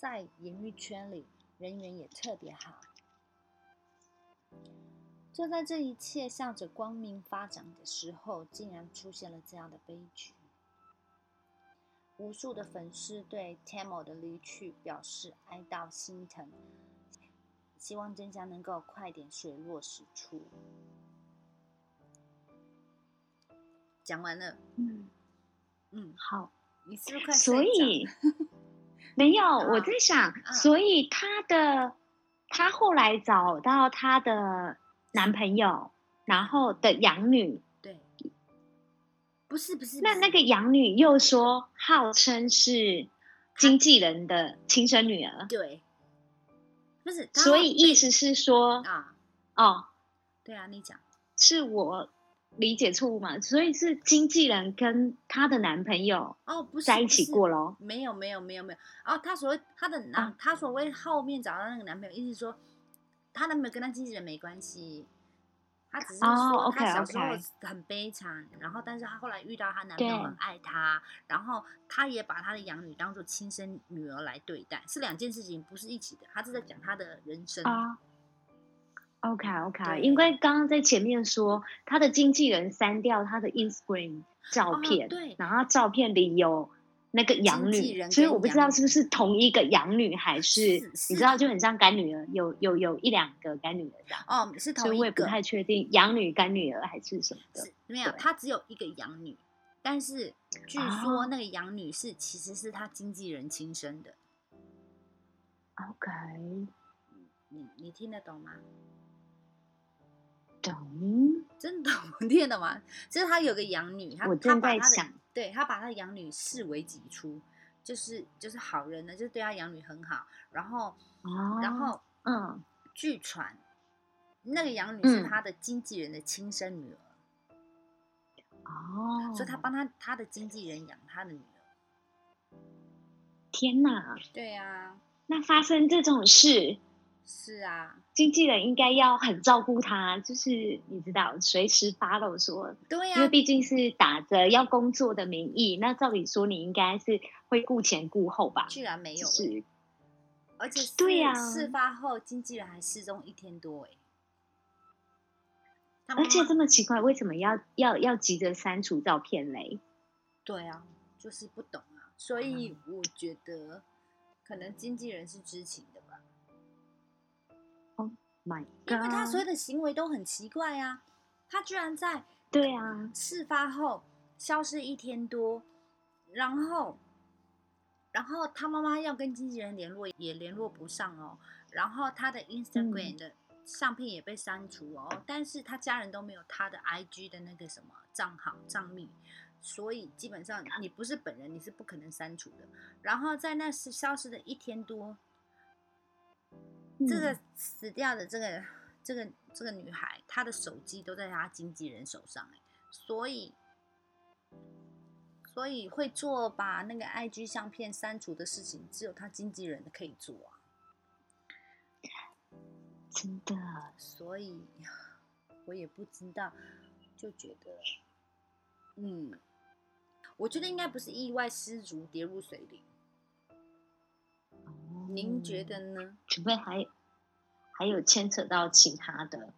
在演艺圈里，人缘也特别好。就在这一切向着光明发展的时候，竟然出现了这样的悲剧。无数的粉丝对 Tamo 的离去表示哀悼心疼，希望真相能够快点水落石出。讲完了，嗯嗯，好，你是不是快所以 没有我在想，所以她的她后来找到她的男朋友，然后的养女。对。不是不是，那那个养女又说号称是经纪人的亲生女儿，对，不是，所以意思是说啊，哦，对啊，你讲。是我理解错误嘛？所以是经纪人跟她的男朋友哦，不是在一起过喽？没有没有没有没有，哦，她所谓她的男，她所谓后面找到那个男朋友，意思说她男朋友跟她经纪人没关系。她只是说，她小时候很悲惨，然后，但是她后来遇到她男朋友很爱她，然后她也把她的养女当做亲生女儿来对待，是两件事情，不是一起的。她是在讲她的人生啊。OK OK，因为刚刚在前面说，他的经纪人删掉他的 Instagram 照片，对，然后照片里有。那个养女，所以我不知道是不是同一个养女，还是你知道就很像干女儿，有有有一两个干女儿这样。哦，是同一个，所以我也不太确定养女干女儿还是什么的。没有，他只有一个养女，但是据说那个养女是其实是他经纪人亲生的。OK，你你听得懂吗？懂，真懂，听得懂吗？就是他有个养女，他他把他的。对他把他的养女视为己出，就是就是好人呢，就是对他养女很好。然后，然后，嗯，据传那个养女是他的经纪人的亲生女儿。哦，所以他帮他他的经纪人养他的女儿。天哪！对呀，那发生这种事，是啊，经纪人应该要很照顾他，就是你知道，随时 follow 说，对呀、因为毕竟是打着要工作的名义，那照理说你应该是会顾前顾后吧？居然没有、欸，是而且对呀。事发后经纪人还失踪一天多哎、而且这么奇怪，为什么要要要急着删除照片嘞？对啊，就是不懂啊，所以我觉得可能经纪人是知情的因为他所有的行为都很奇怪啊，他居然在对啊，事发后消失一天多，然后，然后他妈妈要跟经纪人联络也联络不上哦，然后他的 Instagram 的相片也被删除哦，但是他家人都没有他的 IG 的那个什么账号账密，所以基本上你不是本人，你是不可能删除的。然后在那是消失的一天多，这个嗯死掉的这个这个这个女孩，她的手机都在她经纪人手上哎，所以所以会做把那个 IG 相片删除的事情，只有她经纪人可以做啊。真的所以我也不知道，就觉得，嗯，我觉得应该不是意外失足跌入水里，您觉得呢？除非还还有牵扯到其他的，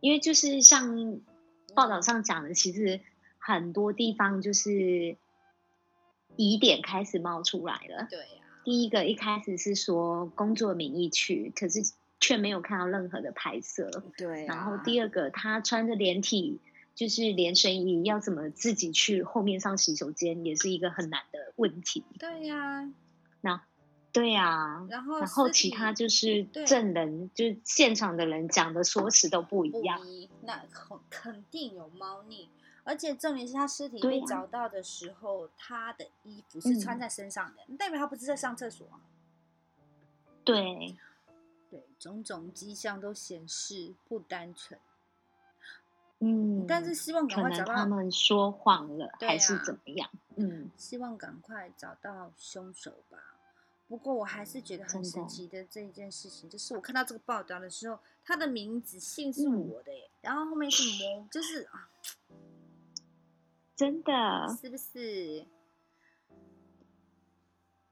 因为就是像报道上讲的，其实很多地方就是疑点开始冒出来了。对呀、第一个一开始是说工作名义去，可是却没有看到任何的拍摄。对啊然后第二个，他穿着连体就是连身衣，要怎么自己去后面上洗手间，也是一个很难的问题。对呀、那对啊，然后然后其他就是证人，就是现场的人讲的说辞都不一样。一，那肯肯定有猫腻。而且证明是他尸体被找到的时候，他的衣服是穿嗯在身上的，代表他不是在上厕所啊。对，对，种种迹象都显示不单纯。嗯，但是希望赶快找到，他们说谎了，对还是啊怎么样？嗯，希望赶快找到凶手吧。不过我还是觉得很神奇的这一件事情，就是我看到这个报道的时候，他的名字姓是嗯我的耶，然后后面是魔，就是啊，真的，是不是？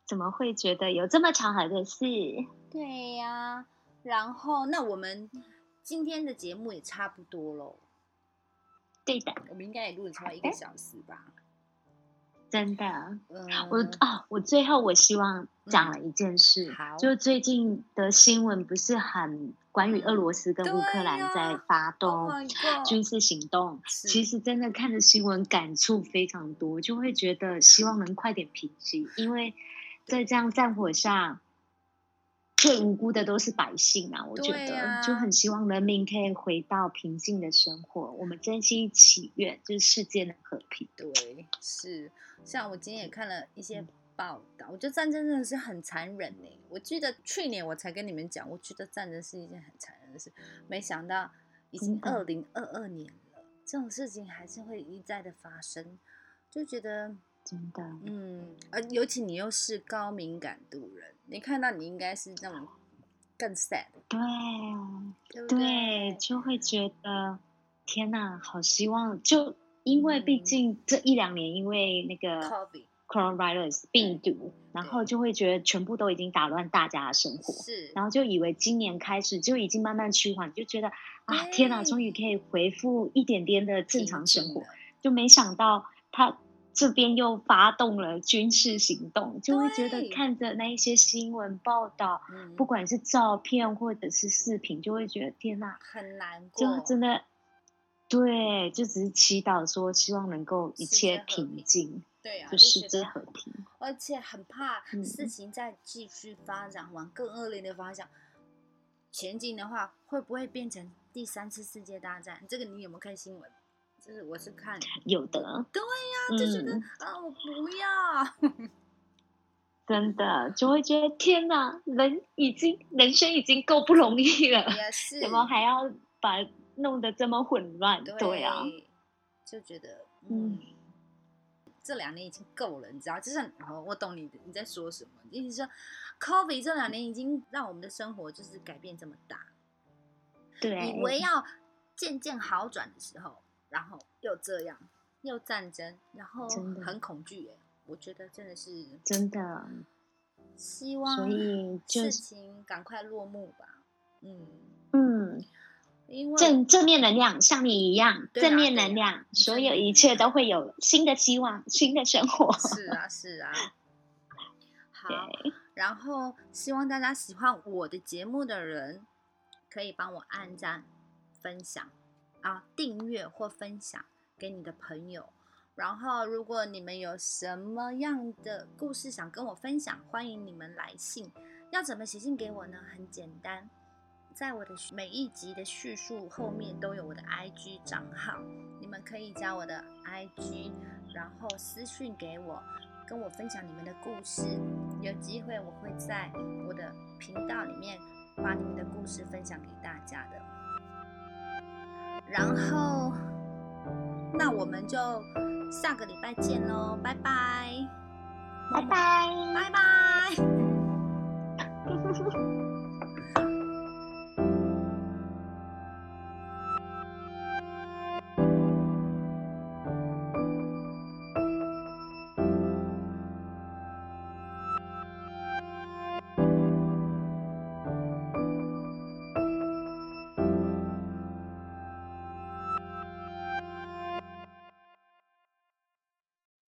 怎么会觉得有这么巧合的事？对呀、然后那我们今天的节目也差不多喽，对的，我们应该也录了差不多一个小时吧。真的。嗯，我啊，我最后我希望讲了一件事，好。就最近的新闻不是很关于俄罗斯跟乌克兰在发 Oh 动军事行动，是。其实真的看着新闻感触非常多，就会觉得希望能快点平息，因为在这样战火下，最无辜的都是百姓啊！我觉得、就很希望人民可以回到平静的生活，我们真心祈愿就是世界能和平。对，是像我今天也看了一些报道，我觉得战争真的是很残忍呢。我记得去年我才跟你们讲，我觉得战争是一件很残忍的事，没想到已经二零二二年了，这种事情还是会一再的发生，就觉得真的，嗯，而尤其你又是高敏感度人，你看到你应该是那种更 sad，对对就会觉得天哪，好希望就因为毕嗯。竟这一两年，因为那个 coronavirus 病毒，然。后就会觉得全部都已经打乱大家的生活，是，然后就以为今年开始就已经慢慢趋缓，就觉得啊天哪，终于可以恢复一点点的正常生活就没想到他这边又发动了军事行动，就会觉得看着那一些新闻报道，嗯，不管是照片或者是视频，就会觉得天哪，很难过就过，真的。对，就只是祈祷说，希望能够一切平平静，对啊，世界和平。而且很怕嗯事情再继续发展往更恶劣的方向前进的话，会不会变成第三次世界大战？这个你有没有看新闻？就是我是看，有的，对呀、就觉得、嗯啊，我不要，真的就会觉得天哪，人已经人生已经够不容易了，也是，怎么还要把弄得这么混乱？对对啊，，就觉得嗯嗯。这两年已经够了，你知道？就是哦，我懂你的你在说什么。意思是说，COVID 这两年已经让我们的生活就是改变这么大，对，以为要渐渐好转的时候，然后又这样，又战争，然后很恐惧耶。我觉得真的是真的，希望所以事情赶快落幕吧。嗯，嗯，因为正正面能量，像你一样，正面能量，所有一切都会有新的希望，新的生活。是啊是啊。好，然后希望大家喜欢我的节目的人，可以帮我按赞、分享啊，订阅或分享给你的朋友。然后，如果你们有什么样的故事想跟我分享，欢迎你们来信。要怎么写信给我呢？很简单，在我的每一集的叙述后面都有我的 IG 账号，你们可以加我的 IG，然后私信给我，跟我分享你们的故事。有机会我会在我的频道里面把你们的故事分享给大家的。然后，那我们就下个礼拜见喽，拜拜，拜拜。拜拜。